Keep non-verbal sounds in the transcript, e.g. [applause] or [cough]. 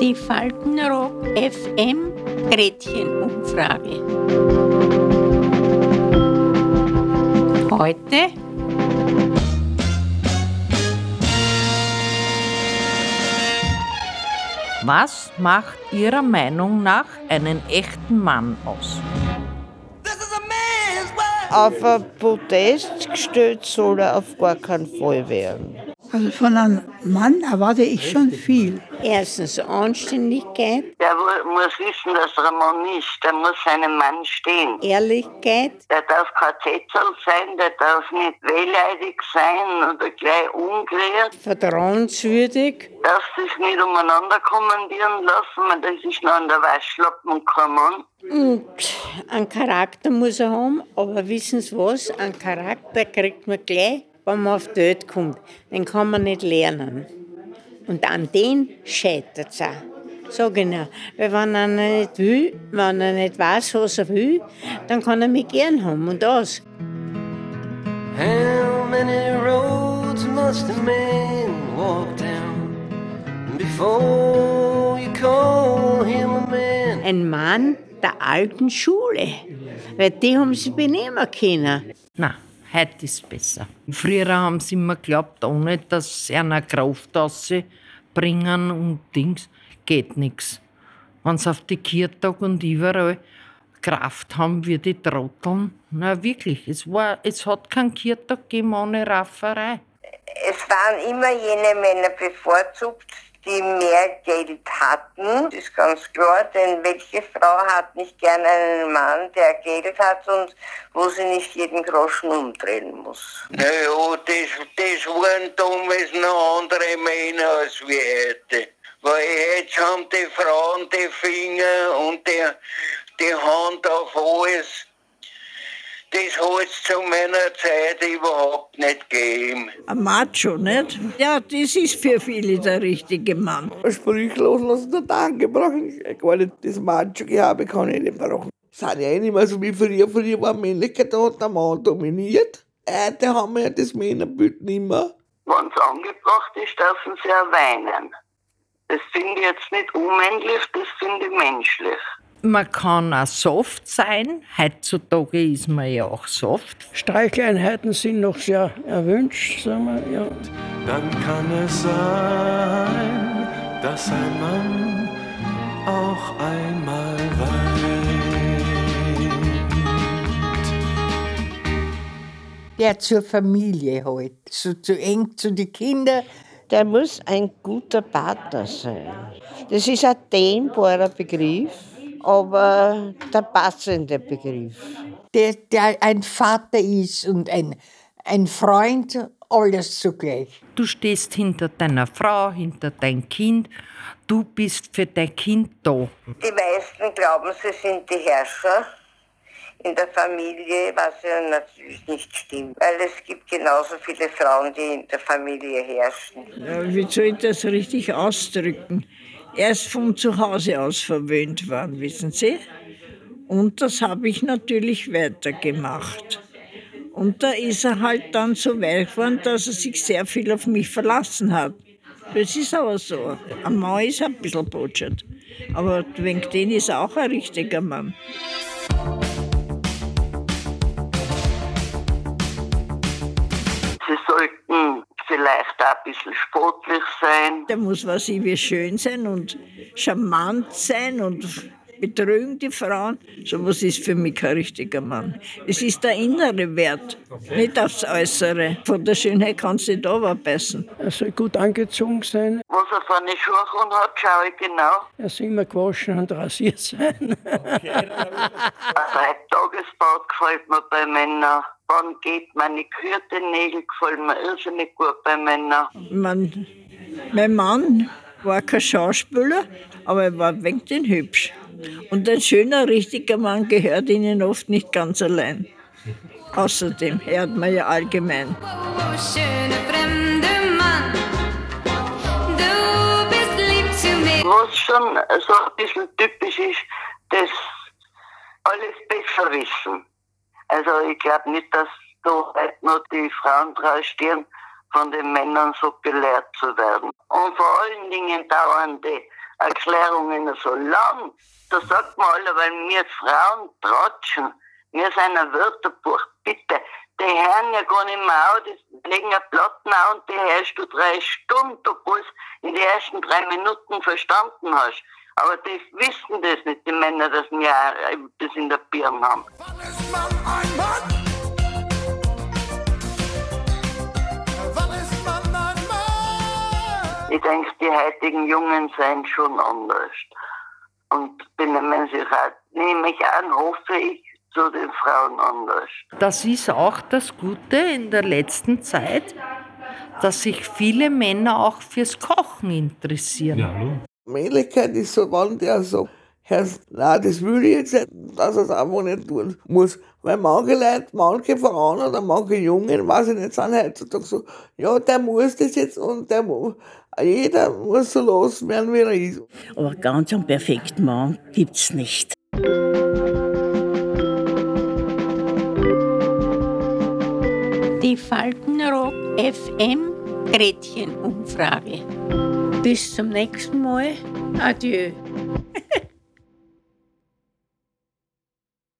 Die Faltenrock FM Gretchenumfrage. Heute Was macht Ihrer Meinung nach einen echten Mann aus? Auf ein Podest gestellt soll er auf gar keinen Fall werden. Also von einem Mann erwarte ich schon viel. erstens Anständigkeit, Der mu- muss wissen, dass er ein Mann ist. Der muss seinem Mann stehen. Ehrlichkeit, Der darf kein Zettel sein, der darf nicht wehleidig sein oder gleich umgerührt. vertrauenswürdig, Darf sich nicht umeinander kommandieren lassen, weil das ist noch an der Waschlappen kein Mann. Und einen Charakter muss er haben, aber wissen Sie was? Einen Charakter kriegt man gleich, wenn man auf die Welt kommt. Den kann man nicht lernen. Und an den scheitert es auch. Ich Ihnen. Weil wenn er nicht will, wenn er nicht weiß, was er will, dann kann er mich gern haben und das. How many roads must a man walk down before you call him a man? Ein Mann der alten Schule. Weil die haben sie benehmen können. Na, heute ist besser. Früher haben sie immer geglaubt, ohne dass sie eine Kraft bringen und Dings, geht nichts. Wenn sie auf die Kirtag und überall Kraft haben wie die Trotteln, na wirklich, es, war, es hat keinen Kirtag gegeben ohne Rafferei. Es waren immer jene Männer bevorzugt, die mehr Geld hatten. Das ist ganz klar, denn welche Frau hat nicht gerne einen Mann, der Geld hat und wo sie nicht jeden Groschen umdrehen muss? Naja, das, das waren damals noch andere Männer als wir heute. Weil jetzt haben die Frauen die Finger und die, die Hand auf alles. Das hat es zu meiner Zeit überhaupt nicht gegeben. Ein Macho, nicht? Ja, das ist für viele der richtige Mann. Sprüchlos lassen der Danke brauchen. Ich gar nicht das Macho-Gehabe kann ich nicht brauchen. Sind ja eh nicht mehr so wie früher. Früher war Männlichkeit, da hat der Mann dominiert. Heute haben wir ja das Männerbild nicht mehr. Wenn es angebracht ist, dürfen sie auch weinen. Das finde ich jetzt nicht unmännlich, das finde ich menschlich. Man kann auch soft sein. Heutzutage ist man ja auch soft. Streichleinheiten sind noch sehr erwünscht, sagen wir. Ja. Dann kann es sein, dass ein Mann auch einmal weint. der zur Familie halt, so zu eng zu den Kindern. Der muss ein guter Partner sein. Das ist ein dehnbarer Begriff, aber der passende Begriff. Der, der ein Vater ist und ein, ein Freund, alles zugleich. Du stehst hinter deiner Frau, hinter dein Kind. Du bist für dein Kind da. Die meisten glauben, sie sind die Herrscher in der Familie, was ja natürlich nicht stimmt. Weil es gibt genauso viele Frauen, die in der Familie herrschen. Ja, wie soll ich das richtig ausdrücken? Er ist von zu Hause aus verwöhnt worden, wissen Sie? Und das habe ich natürlich weitergemacht. Und da ist er halt dann so weit geworden, dass er sich sehr viel auf mich verlassen hat. Das ist aber so. Ein Mann ist ein bisschen botschert. Aber wegen den ist er auch ein richtiger Mann. Sie sollten vielleicht auch ein bisschen sportlich sein. Der muss was ich wie schön sein und charmant sein und betrügen die Frauen. So was ist für mich kein richtiger Mann. Es ist der innere Wert, nicht das Äußere. Von der Schönheit kannst du nicht runterbeißen. Er soll gut angezogen sein, Was er für eine Schuhe hat, schaue ich genau. er soll immer gewaschen und rasiert sein. [laughs] Ein Dreitagesbad gefällt mir bei Männern. Wann geht meine gekürte Nägel gefallen mir irrsinnig gut bei Männern. Man, mein Mann war kein Schauspieler, aber er war wegen den hübsch. Und ein schöner, richtiger Mann gehört ihnen oft nicht ganz allein. Außerdem hört man ja allgemein. Schöne fremde Mann, du bist lieb zu mir. Was schon so ein bisschen typisch ist, das alles besser wissen. Also ich glaube nicht, dass da heute noch die Frauen draus stehen, von den Männern so gelehrt zu werden. Und vor allen Dingen dauern die Erklärungen so lang. Da sagt man alle, weil wir Frauen tratschen. Wir sind ein Wörterbuch, bitte. Die hören ja gar nicht mehr auf, die legen eine Platten an und die hörst du drei Stunden, obwohl in den ersten drei Minuten verstanden hast. Aber die wissen das nicht, die Männer, dass wir das in der Birne haben. Ich denke, die heutigen Jungen sind schon anders und benehmen sich auch, nehme ich an, hoffe ich, zu den Frauen anders. Das ist auch das Gute in der letzten Zeit, dass sich viele Männer auch fürs Kochen interessieren. Männlichkeit ist so, wenn der so, Herr, nein, das will ich jetzt nicht, dass er es einfach nicht tun muss. Weil manche Leute, manche Frauen oder manche Jungen, weiß ich nicht, sind heutzutage so, ja, der muss das jetzt und der muss, jeder muss so loswerden, wie er ist. Aber ganz einen perfekten Mann gibt's nicht. Die Faltenrock FM Gretchenumfrage. Bis zum nächsten Mal. Adieu.